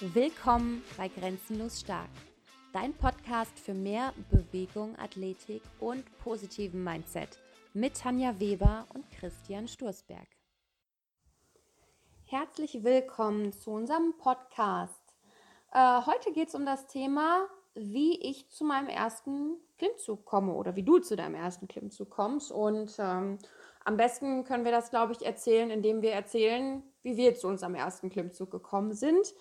Willkommen bei Grenzenlos Stark, dein Podcast für mehr Bewegung, Athletik und positiven Mindset mit Tanja Weber und Christian Sturzberg. Herzlich willkommen zu unserem Podcast. Äh, heute geht es um das Thema, wie ich zu meinem ersten Klimmzug komme oder wie du zu deinem ersten Klimmzug kommst. Und ähm, am besten können wir das, glaube ich, erzählen, indem wir erzählen, wie wir zu unserem ersten Klimmzug gekommen sind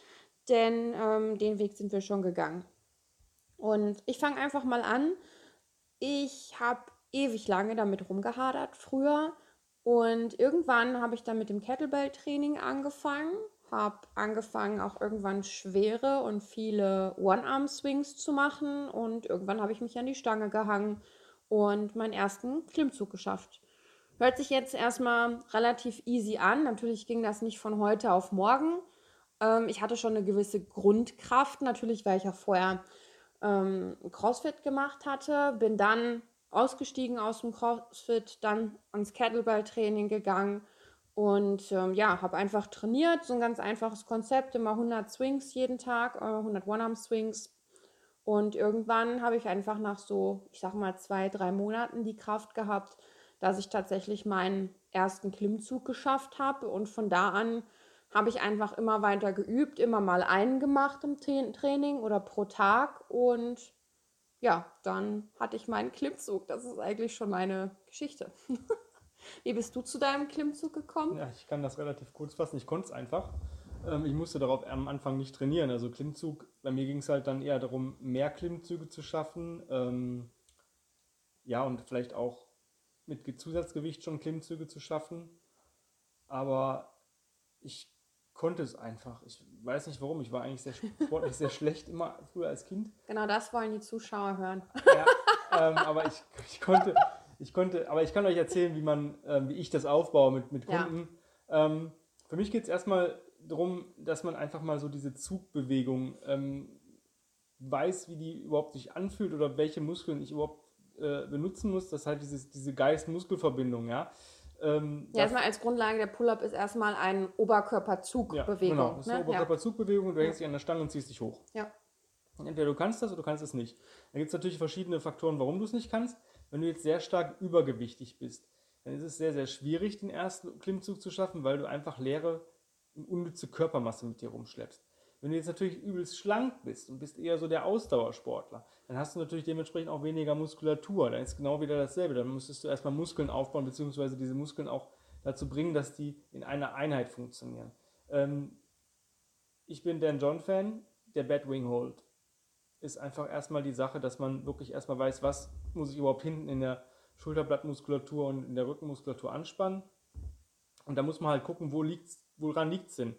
denn ähm, den Weg sind wir schon gegangen. Und ich fange einfach mal an. Ich habe ewig lange damit rumgehadert früher und irgendwann habe ich dann mit dem Kettlebell-Training angefangen, habe angefangen auch irgendwann schwere und viele One-Arm-Swings zu machen und irgendwann habe ich mich an die Stange gehangen und meinen ersten Klimmzug geschafft. Hört sich jetzt erstmal relativ easy an. Natürlich ging das nicht von heute auf morgen. Ähm, ich hatte schon eine gewisse Grundkraft, natürlich, weil ich auch vorher ähm, CrossFit gemacht hatte. Bin dann ausgestiegen aus dem CrossFit, dann ans Kettlebell-Training gegangen und ähm, ja, habe einfach trainiert. So ein ganz einfaches Konzept, immer 100 Swings jeden Tag, äh, 100 One-Arm-Swings. Und irgendwann habe ich einfach nach so, ich sag mal, zwei, drei Monaten die Kraft gehabt, dass ich tatsächlich meinen ersten Klimmzug geschafft habe. Und von da an habe ich einfach immer weiter geübt, immer mal einen gemacht im Training oder pro Tag und ja, dann hatte ich meinen Klimmzug. Das ist eigentlich schon meine Geschichte. Wie bist du zu deinem Klimmzug gekommen? Ja, ich kann das relativ kurz fassen. Ich konnte es einfach. Ähm, ich musste darauf am Anfang nicht trainieren. Also Klimmzug, bei mir ging es halt dann eher darum, mehr Klimmzüge zu schaffen. Ähm, ja, und vielleicht auch mit Zusatzgewicht schon Klimmzüge zu schaffen. Aber ich konnte es einfach. Ich weiß nicht warum. Ich war eigentlich sehr sportlich sehr schlecht immer früher als Kind. Genau das wollen die Zuschauer hören. Ja, ähm, aber ich, ich, konnte, ich konnte, aber ich kann euch erzählen, wie man, ähm, wie ich das aufbaue mit, mit Kunden. Ja. Ähm, für mich geht es erstmal darum, dass man einfach mal so diese Zugbewegung ähm, weiß, wie die überhaupt sich anfühlt oder welche Muskeln ich überhaupt äh, benutzen muss. Das ist halt dieses, diese Geist-Muskel-Verbindung, ja. Ähm, ja, erstmal als Grundlage der Pull-Up ist erstmal eine Oberkörperzugbewegung. Ja, genau, das ist eine ne? Oberkörperzugbewegung und du hängst dich an der Stange und ziehst dich hoch. Ja. Entweder du kannst das oder du kannst es nicht. Da gibt es natürlich verschiedene Faktoren, warum du es nicht kannst. Wenn du jetzt sehr stark übergewichtig bist, dann ist es sehr, sehr schwierig, den ersten Klimmzug zu schaffen, weil du einfach leere, unnütze Körpermasse mit dir rumschleppst. Wenn du jetzt natürlich übelst schlank bist und bist eher so der Ausdauersportler, dann hast du natürlich dementsprechend auch weniger Muskulatur. Dann ist genau wieder dasselbe. Dann müsstest du erstmal Muskeln aufbauen, beziehungsweise diese Muskeln auch dazu bringen, dass die in einer Einheit funktionieren. Ähm, ich bin Dan John-Fan, der Batwing Hold ist einfach erstmal die Sache, dass man wirklich erstmal weiß, was muss ich überhaupt hinten in der Schulterblattmuskulatur und in der Rückenmuskulatur anspannen. Und da muss man halt gucken, wo liegt's, woran liegt es denn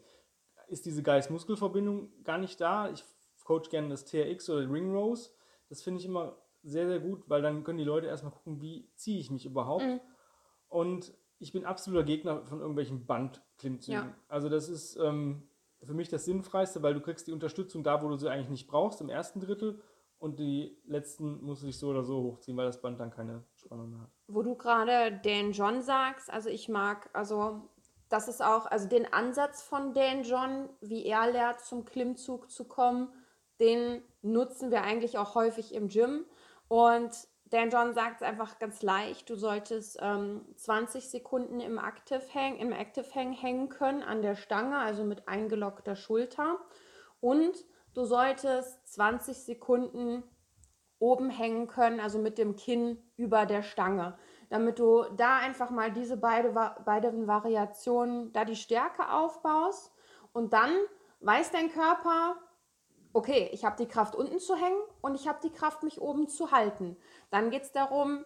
ist diese Geist-Muskel-Verbindung gar nicht da. Ich coach gerne das TRX oder Ring Rose. Das finde ich immer sehr, sehr gut, weil dann können die Leute erstmal gucken, wie ziehe ich mich überhaupt. Mhm. Und ich bin absoluter Gegner von irgendwelchen Bandklimmzügen. Ja. Also das ist ähm, für mich das Sinnfreiste, weil du kriegst die Unterstützung da, wo du sie eigentlich nicht brauchst, im ersten Drittel. Und die letzten muss ich so oder so hochziehen, weil das Band dann keine Spannung mehr hat. Wo du gerade Dan John sagst, also ich mag, also das ist auch, also den Ansatz von Dan John, wie er lehrt, zum Klimmzug zu kommen, den nutzen wir eigentlich auch häufig im Gym. Und Dan John sagt es einfach ganz leicht, du solltest ähm, 20 Sekunden im Active Hang, im Active Hang hängen können an der Stange, also mit eingelockter Schulter. Und du solltest 20 Sekunden oben hängen können, also mit dem Kinn über der Stange damit du da einfach mal diese beide, beiden Variationen, da die Stärke aufbaust und dann weiß dein Körper, okay, ich habe die Kraft unten zu hängen und ich habe die Kraft, mich oben zu halten. Dann geht es darum,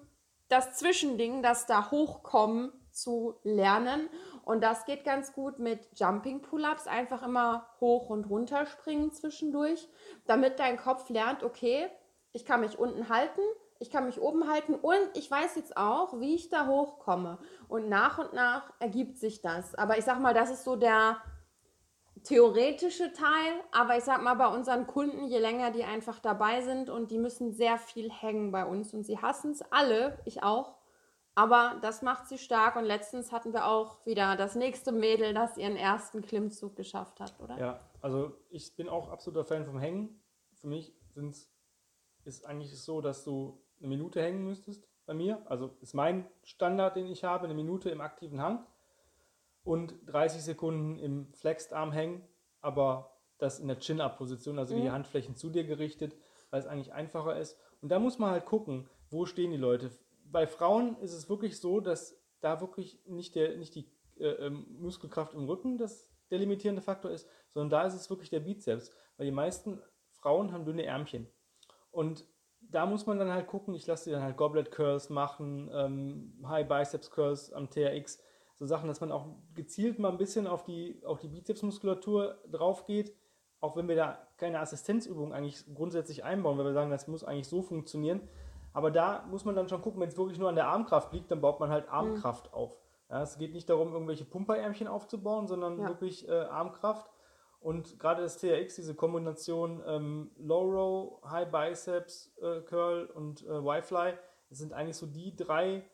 das Zwischending, das da hochkommen, zu lernen. Und das geht ganz gut mit Jumping Pull-ups, einfach immer hoch und runter springen zwischendurch, damit dein Kopf lernt, okay, ich kann mich unten halten, ich kann mich oben halten und ich weiß jetzt auch, wie ich da hochkomme. Und nach und nach ergibt sich das. Aber ich sag mal, das ist so der theoretische Teil. Aber ich sag mal, bei unseren Kunden, je länger die einfach dabei sind und die müssen sehr viel hängen bei uns und sie hassen es alle, ich auch, Aber das macht sie stark und letztens hatten wir auch wieder das nächste Mädel, das ihren ersten Klimmzug geschafft hat, oder? Ja, also ich bin auch absoluter Fan vom Hängen. Für mich sind's, ist eigentlich so, dass du eine Minute hängen müsstest bei mir. Also ist mein Standard, den ich habe, eine Minute im aktiven Hang und 30 Sekunden im Flexed Arm hängen, aber das in der Chin-Up-Position, also mhm. die Handflächen zu dir gerichtet, weil es eigentlich einfacher ist. Und da muss man halt gucken, wo stehen die Leute. Bei Frauen ist es wirklich so, dass da wirklich nicht, der, nicht die äh, ähm, Muskelkraft im Rücken das der limitierende Faktor ist, sondern da ist es wirklich der Bizeps, weil die meisten Frauen haben dünne Ärmchen. Und da muss man dann halt gucken, ich lasse die dann halt Goblet Curls machen, ähm, High Biceps Curls am TRX, so Sachen, dass man auch gezielt mal ein bisschen auf die, auf die Bizepsmuskulatur drauf geht, auch wenn wir da keine Assistenzübung eigentlich grundsätzlich einbauen, weil wir sagen, das muss eigentlich so funktionieren. Aber da muss man dann schon gucken, wenn es wirklich nur an der Armkraft liegt, dann baut man halt Armkraft mhm. auf. Ja, es geht nicht darum, irgendwelche Pumperärmchen aufzubauen, sondern ja. wirklich äh, Armkraft. Und gerade das TRX, diese Kombination ähm, Low Row, High Biceps äh, Curl und äh, Y-Fly, sind eigentlich so die drei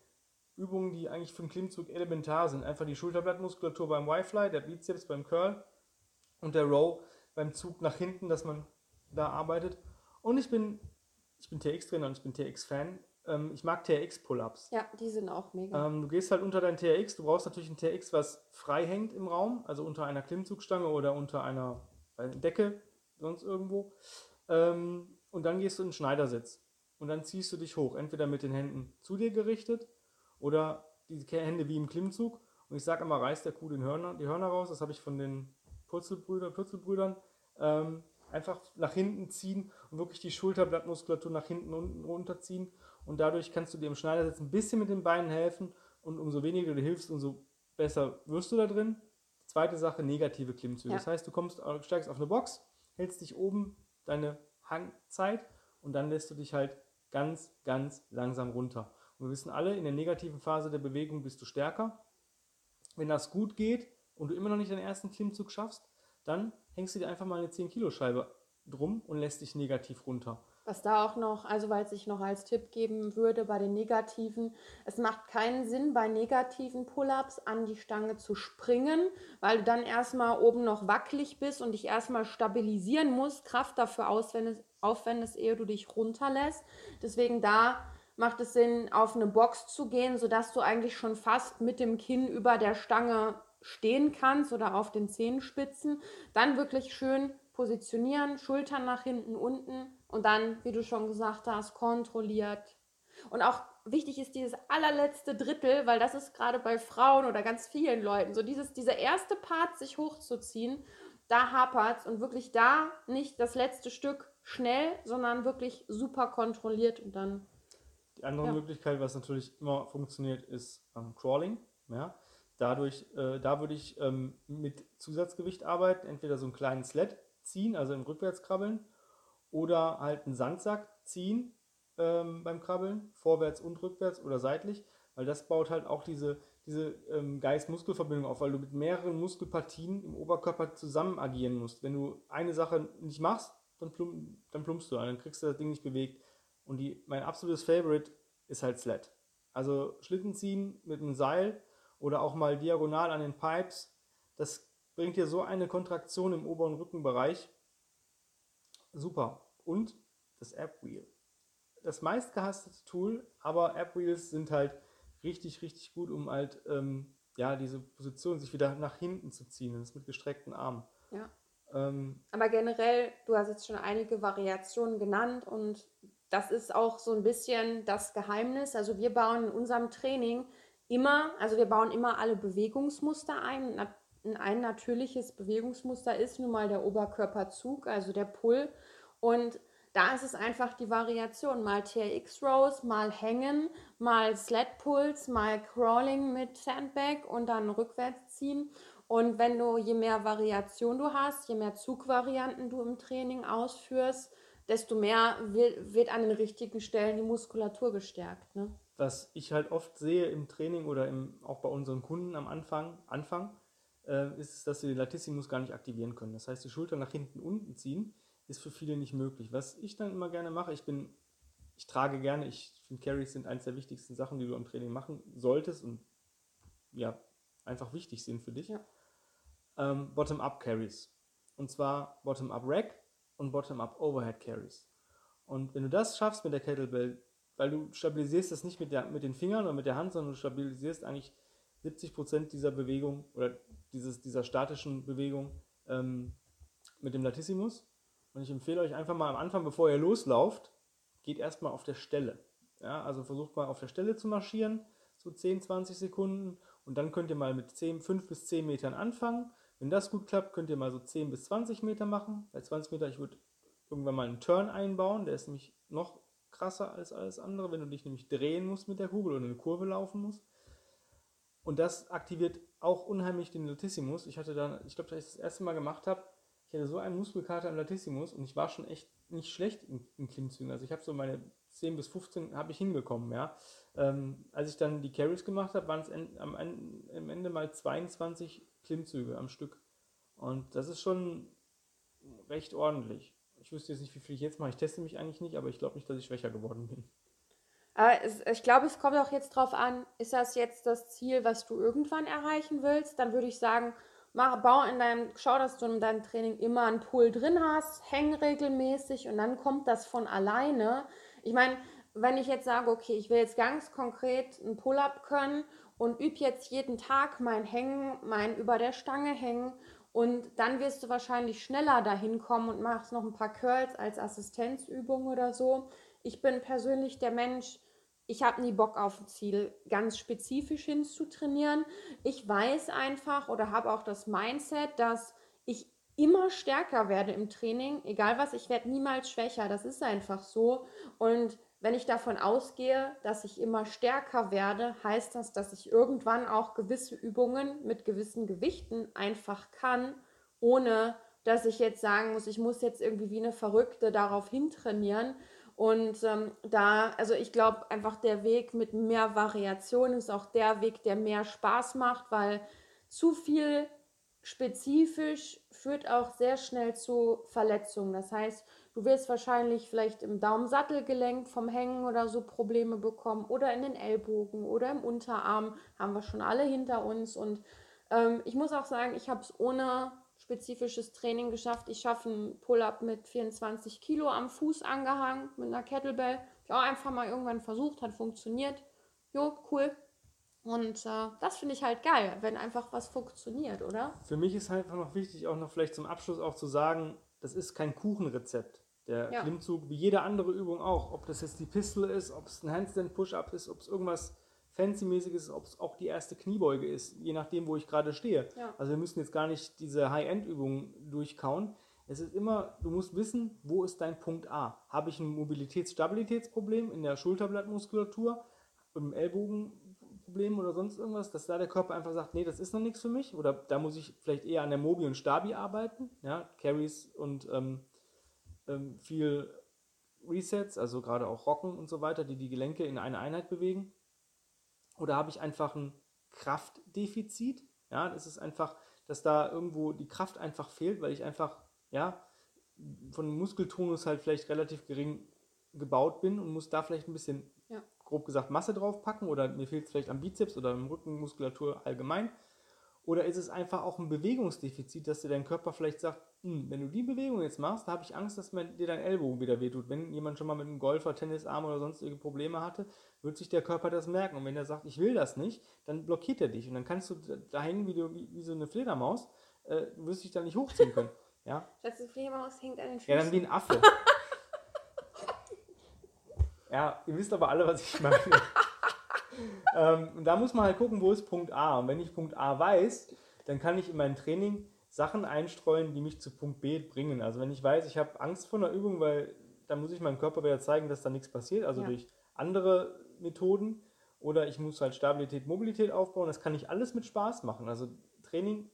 Übungen, die eigentlich für den Klimmzug elementar sind. Einfach die Schulterblattmuskulatur beim Y-Fly, der Bizeps beim Curl und der Row beim Zug nach hinten, dass man da arbeitet. Und ich bin, ich bin TX-Trainer und ich bin TX-Fan. Ähm, ich mag TRX-Pull-Ups. Ja, die sind auch mega. Ähm, du gehst halt unter dein TRX, du brauchst natürlich ein TRX, was frei hängt im Raum, also unter einer Klimmzugstange oder unter einer Decke, sonst irgendwo. Ähm, und dann gehst du in den Schneidersitz. Und dann ziehst du dich hoch, entweder mit den Händen zu dir gerichtet oder die Hände wie im Klimmzug. Und ich sage immer, reißt der Kuh den Hörner, die Hörner raus. Das habe ich von den Purzelbrüder, Purzelbrüdern. Ähm, einfach nach hinten ziehen und wirklich die Schulterblattmuskulatur nach hinten unten runterziehen. Und dadurch kannst du dir im Schneidersitz ein bisschen mit den Beinen helfen. Und umso weniger du hilfst, umso besser wirst du da drin. Zweite Sache, negative Klimmzüge. Ja. Das heißt, du kommst, äh, steigst auf eine Box, hältst dich oben deine Hangzeit und dann lässt du dich halt ganz, ganz langsam runter. Und wir wissen alle, in der negativen Phase der Bewegung bist du stärker. Wenn das gut geht und du immer noch nicht den ersten Klimmzug schaffst, dann hängst du dir einfach mal eine 10-Kilo-Scheibe drum und lässt dich negativ runter. Was da auch noch, also weil ich noch als Tipp geben würde bei den negativen, es macht keinen Sinn, bei negativen Pull-ups an die Stange zu springen, weil du dann erstmal oben noch wackelig bist und dich erstmal stabilisieren musst, Kraft dafür aufwendest, ehe du dich runterlässt. Deswegen da macht es Sinn, auf eine Box zu gehen, sodass du eigentlich schon fast mit dem Kinn über der Stange stehen kannst oder auf den Zehenspitzen. Dann wirklich schön positionieren, Schultern nach hinten, unten und dann, wie du schon gesagt hast, kontrolliert. Und auch wichtig ist dieses allerletzte Drittel, weil das ist gerade bei Frauen oder ganz vielen Leuten so, dieses, dieser erste Part sich hochzuziehen, da hapert es und wirklich da nicht das letzte Stück schnell, sondern wirklich super kontrolliert und dann die andere ja. Möglichkeit, was natürlich immer funktioniert, ist ähm, Crawling. Ja? Dadurch, äh, da würde ich ähm, mit Zusatzgewicht arbeiten, entweder so einen kleinen Sled ziehen, also im Rückwärtskrabbeln, oder halt einen Sandsack ziehen ähm, beim Krabbeln, vorwärts und rückwärts oder seitlich, weil das baut halt auch diese, diese ähm, Geist-Muskelverbindung auf, weil du mit mehreren Muskelpartien im Oberkörper zusammen agieren musst. Wenn du eine Sache nicht machst, dann, plump, dann plumpst du, dann kriegst du das Ding nicht bewegt. Und die, mein absolutes Favorite ist halt Sled. Also Schlitten ziehen mit einem Seil oder auch mal diagonal an den Pipes. Das bringt dir so eine Kontraktion im oberen Rückenbereich. Super. Und das App Wheel. Das meistgehasste Tool, aber App Wheels sind halt richtig, richtig gut, um halt ähm, ja, diese Position sich wieder nach hinten zu ziehen. Das mit gestreckten Armen. Ja. Ähm, aber generell, du hast jetzt schon einige Variationen genannt und das ist auch so ein bisschen das Geheimnis. Also wir bauen in unserem Training immer, also wir bauen immer alle Bewegungsmuster ein. Ein natürliches Bewegungsmuster ist nun mal der Oberkörperzug, also der Pull. Und da ist es einfach die Variation. Mal TRX Rows, mal Hängen, mal Sled Pulls, mal Crawling mit Sandbag und dann rückwärts ziehen. Und wenn du, je mehr Variation du hast, je mehr Zugvarianten du im Training ausführst, desto mehr wird, an den richtigen Stellen die Muskulatur gestärkt. Ne? Was ich halt oft sehe im Training oder im, auch bei unseren Kunden am Anfang, Anfang äh, ist, dass sie den Latissimus gar nicht aktivieren können. Das heißt, die Schulter nach hinten unten ziehen ist für viele nicht möglich. Was ich dann immer gerne mache, ich bin ich trage gerne, ich finde Carries sind eines der wichtigsten Sachen, die du im Training machen solltest und ja, einfach wichtig sind für dich. Ja. Ähm, Bottom-up Carries. Und zwar Bottom-up Rack und Bottom-up Overhead Carries. Und wenn du das schaffst mit der Kettlebell, weil du stabilisierst das nicht mit, der, mit den Fingern oder mit der Hand, sondern du stabilisierst eigentlich 70% dieser Bewegung oder dieses, dieser statischen Bewegung ähm, mit dem Latissimus. Und ich empfehle euch einfach mal am Anfang, bevor ihr loslauft, geht erstmal auf der Stelle. Ja, also versucht mal auf der Stelle zu marschieren, so 10, 20 Sekunden. Und dann könnt ihr mal mit 10, 5 bis 10 Metern anfangen. Wenn das gut klappt, könnt ihr mal so 10 bis 20 Meter machen. Bei 20 Meter, ich würde irgendwann mal einen Turn einbauen, der ist nämlich noch krasser als alles andere, wenn du dich nämlich drehen musst mit der Kugel oder eine Kurve laufen musst. Und das aktiviert auch unheimlich den Latissimus. Ich hatte dann, ich glaube, als ich das erste Mal gemacht habe, ich hatte so einen Muskelkater im Latissimus und ich war schon echt nicht schlecht in, in Klimmzügen. Also ich habe so meine 10 bis 15 habe ich hinbekommen, ja. Ähm, als ich dann die Carries gemacht habe, waren es am, am Ende mal 22 Klimmzüge am Stück. Und das ist schon recht ordentlich. Ich wüsste jetzt nicht, wie viel ich jetzt mache. Ich teste mich eigentlich nicht, aber ich glaube nicht, dass ich schwächer geworden bin. Aber es, ich glaube, es kommt auch jetzt drauf an, ist das jetzt das Ziel, was du irgendwann erreichen willst? Dann würde ich sagen, mach, bau in deinem, schau, dass du in deinem Training immer einen Pull drin hast, häng regelmäßig und dann kommt das von alleine. Ich meine, wenn ich jetzt sage, okay, ich will jetzt ganz konkret einen Pull-up können und übe jetzt jeden Tag mein Hängen, mein über der Stange hängen und dann wirst du wahrscheinlich schneller dahin kommen und machst noch ein paar Curls als Assistenzübung oder so. Ich bin persönlich der Mensch, ich habe nie Bock auf ein Ziel ganz spezifisch hinzutrainieren. Ich weiß einfach oder habe auch das Mindset, dass ich immer stärker werde im Training, egal was, ich werde niemals schwächer. Das ist einfach so. Und wenn ich davon ausgehe, dass ich immer stärker werde, heißt das, dass ich irgendwann auch gewisse Übungen mit gewissen Gewichten einfach kann, ohne dass ich jetzt sagen muss, ich muss jetzt irgendwie wie eine Verrückte darauf hintrainieren, und ähm, da, also ich glaube einfach der Weg mit mehr Variation ist auch der Weg, der mehr Spaß macht, weil zu viel spezifisch führt auch sehr schnell zu Verletzungen. Das heißt, du wirst wahrscheinlich vielleicht im Daumensattelgelenk vom Hängen oder so Probleme bekommen oder in den Ellbogen oder im Unterarm, haben wir schon alle hinter uns. Und ähm, ich muss auch sagen, ich habe es ohne spezifisches Training geschafft. Ich schaffe einen Pull-up mit 24 Kilo am Fuß angehangen mit einer Kettlebell. Ich auch einfach mal irgendwann versucht, hat funktioniert. Jo, cool. Und äh, das finde ich halt geil, wenn einfach was funktioniert, oder? Für mich ist halt einfach noch wichtig, auch noch vielleicht zum Abschluss auch zu sagen, das ist kein Kuchenrezept. Der ja. Klimmzug, wie jede andere Übung auch, ob das jetzt die Pistole ist, ob es ein Handstand Push-Up ist, ob es irgendwas fancy-mäßig ist, ob es auch die erste Kniebeuge ist, je nachdem, wo ich gerade stehe. Ja. Also wir müssen jetzt gar nicht diese High-End-Übungen durchkauen. Es ist immer, du musst wissen, wo ist dein Punkt A? Habe ich ein Mobilitäts-Stabilitätsproblem in der Schulterblattmuskulatur, im Ellbogenproblem oder sonst irgendwas, dass da der Körper einfach sagt, nee, das ist noch nichts für mich oder da muss ich vielleicht eher an der Mobi und Stabi arbeiten, ja, Carries und ähm, ähm, viel Resets, also gerade auch Rocken und so weiter, die die Gelenke in eine Einheit bewegen. Oder habe ich einfach ein Kraftdefizit? Ja, das ist einfach, dass da irgendwo die Kraft einfach fehlt, weil ich einfach, ja, von Muskeltonus halt vielleicht relativ gering gebaut bin und muss da vielleicht ein bisschen, ja. grob gesagt, Masse draufpacken oder mir fehlt es vielleicht am Bizeps oder im Rückenmuskulatur allgemein. Oder ist es einfach auch ein Bewegungsdefizit, dass dir dein Körper vielleicht sagt, hm, wenn du die Bewegung jetzt machst, da habe ich Angst, dass man dir dein Ellbogen wieder wehtut. Wenn jemand schon mal mit einem Golfer, Tennisarm oder sonstige Probleme hatte, wird sich der Körper das merken. Und wenn er sagt, ich will das nicht, dann blockiert er dich. Und dann kannst du da hängen wie, du, wie, wie so eine Fledermaus. Äh, du wirst dich da nicht hochziehen können. Ja? Das Fledermaus hängt an den Füßen. Ja, dann wie ein Affe. ja, ihr wisst aber alle, was ich meine ähm, und da muss man halt gucken, wo ist Punkt A. Und wenn ich Punkt A weiß, dann kann ich in mein Training Sachen einstreuen, die mich zu Punkt B bringen. Also wenn ich weiß, ich habe Angst vor einer Übung, weil dann muss ich meinem Körper wieder zeigen, dass da nichts passiert, also ja. durch andere Methoden. Oder ich muss halt Stabilität, Mobilität aufbauen. Das kann ich alles mit Spaß machen. Also Training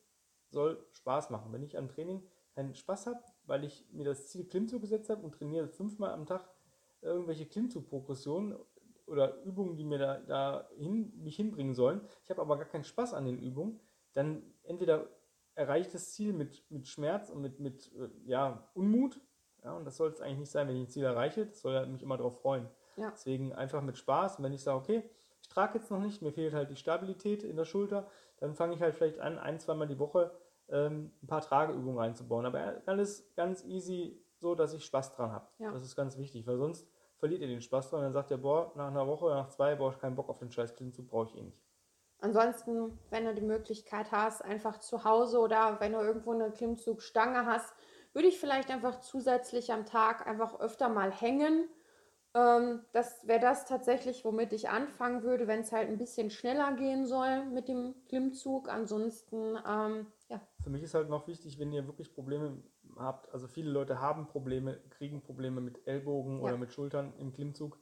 soll Spaß machen. Wenn ich am Training keinen Spaß habe, weil ich mir das Ziel Klimmzug gesetzt habe und trainiere fünfmal am Tag irgendwelche Klimmzug-Progressionen oder Übungen, die mir da, da hin, mich hinbringen sollen, ich habe aber gar keinen Spaß an den Übungen, dann entweder erreiche ich das Ziel mit, mit Schmerz und mit, mit äh, ja, Unmut. Ja, und das soll es eigentlich nicht sein, wenn ich ein Ziel erreiche. Das soll mich immer darauf freuen. Ja. Deswegen einfach mit Spaß. Und wenn ich sage, okay, ich trage jetzt noch nicht, mir fehlt halt die Stabilität in der Schulter, dann fange ich halt vielleicht an, ein, zweimal die Woche ähm, ein paar Trageübungen reinzubauen. Aber alles ganz easy, so dass ich Spaß dran habe. Ja. Das ist ganz wichtig, weil sonst verliert ihr den Spaß dran. Dann sagt ihr, boah, nach einer Woche, nach zwei, brauche ich keinen Bock auf den scheiß Klimmzug, brauche ich eh nicht. Ansonsten, wenn du die Möglichkeit hast, einfach zu Hause oder wenn du irgendwo eine Klimmzugstange hast, würde ich vielleicht einfach zusätzlich am Tag einfach öfter mal hängen ähm, das wäre das tatsächlich, womit ich anfangen würde, wenn es halt ein bisschen schneller gehen soll mit dem Klimmzug. Ansonsten, ähm, ja. Für mich ist halt noch wichtig, wenn ihr wirklich Probleme habt, also viele Leute haben Probleme, kriegen Probleme mit Ellbogen ja. oder mit Schultern im Klimmzug.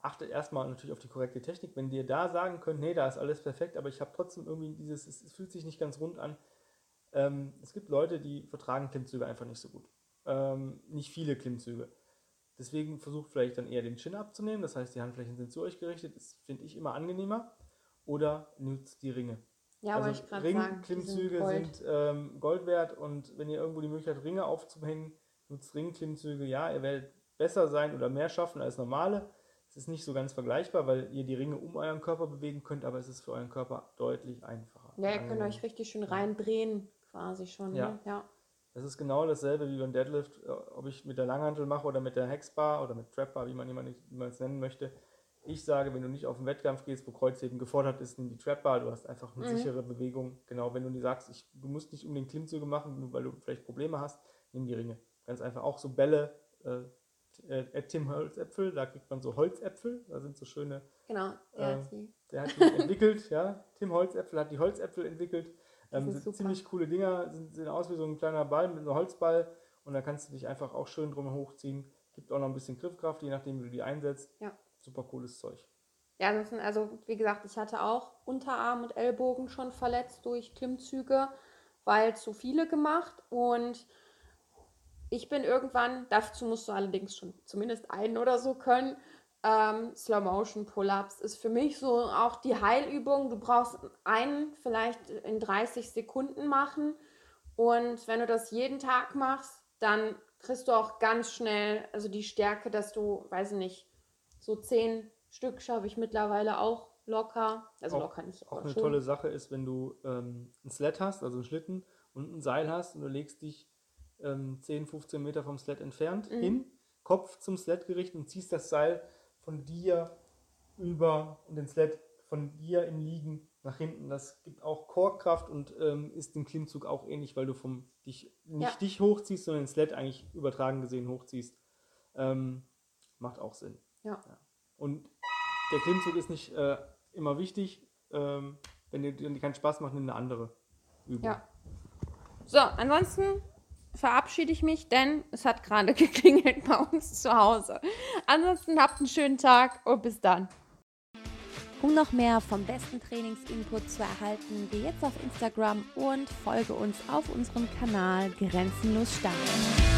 Achtet erstmal natürlich auf die korrekte Technik. Wenn ihr da sagen könnt, nee, da ist alles perfekt, aber ich habe trotzdem irgendwie dieses, es, fühlt sich nicht ganz rund an. Ähm, es gibt Leute, die vertragen Klimmzüge einfach nicht so gut. Ähm, nicht viele Klimmzüge. Deswegen versucht vielleicht dann eher den Chin abzunehmen, das heißt, die Handflächen sind zu euch gerichtet, das finde ich immer angenehmer. Oder nutzt die Ringe. Ja, also ich gerade sagen, Klimmzüge sind, sind ähm, Gold wert und wenn ihr irgendwo die Möglichkeit habt, Ringe aufzuhängen, nutzt Ringklimmzüge. Ja, ihr werdet besser sein oder mehr schaffen als normale. Es ist nicht so ganz vergleichbar, weil ihr die Ringe um euren Körper bewegen könnt, aber es ist für euren Körper deutlich einfacher. Ja, ihr könnt euch richtig schön reindrehen, quasi schon. Ja. Ne? ja. Das ist genau dasselbe wie beim Deadlift, äh, ob ich mit der Langhantel mache oder mit der Hexbar oder mit Trapbar, wie man, wie man es nennen möchte. Ich sage, wenn du nicht auf den Wettkampf gehst, wo Kreuzheben gefordert ist, nimm die Trapbar, du hast einfach eine mhm. sichere Bewegung. Genau, wenn du sagst, ich, du musst nicht unbedingt Klimmzüge machen, nur weil du vielleicht Probleme hast, nimm die Ringe. Ganz einfach auch so Bälle, äh, äh, Tim Holzäpfel, da kriegt man so Holzäpfel, da sind so schöne. Genau, der äh, hat die. Der hat die entwickelt, ja. Tim Holzäpfel hat die Holzäpfel entwickelt. Ähm, sind super. ziemlich coole Dinger, sind, sehen aus wie so ein kleiner Ball mit einem Holzball und da kannst du dich einfach auch schön drum hochziehen. Gibt auch noch ein bisschen Griffkraft, je nachdem, wie du die einsetzt. Ja. Super cooles Zeug. Ja, das sind also, wie gesagt, ich hatte auch Unterarm und Ellbogen schon verletzt durch Klimmzüge, weil zu viele gemacht und ich bin irgendwann, dazu musst du allerdings schon zumindest einen oder so können, ähm, Slow Motion Pull-ups ist für mich so auch die Heilübung. Du brauchst einen vielleicht in 30 Sekunden machen und wenn du das jeden Tag machst, dann kriegst du auch ganz schnell also die Stärke, dass du, weiß ich nicht, so zehn Stück schaffe ich mittlerweile auch locker. Also auch, locker nicht. Auch eine schon. tolle Sache ist, wenn du ähm, ein Sled hast, also einen Schlitten und ein Seil hast und du legst dich ähm, 10, 15 Meter vom Sled entfernt mhm. hin, Kopf zum Sled gerichtet und ziehst das Seil von dir über den Sled von dir im Liegen nach hinten. Das gibt auch Chorkraft und ähm, ist im Klimmzug auch ähnlich, weil du vom dich nicht ja. dich hochziehst, sondern den Sled eigentlich übertragen gesehen hochziehst. Ähm, macht auch Sinn. Ja. ja. Und der Klimmzug ist nicht äh, immer wichtig. Ähm, wenn dir keinen Spaß macht, nimm eine andere Übung. Ja. So, ansonsten verabschiede ich mich, denn es hat gerade geklingelt bei uns zu Hause. Ansonsten habt einen schönen Tag und bis dann. Um noch mehr vom besten Trainingsinput zu erhalten, geh jetzt auf Instagram und folge uns auf unserem Kanal Grenzenlos Stark.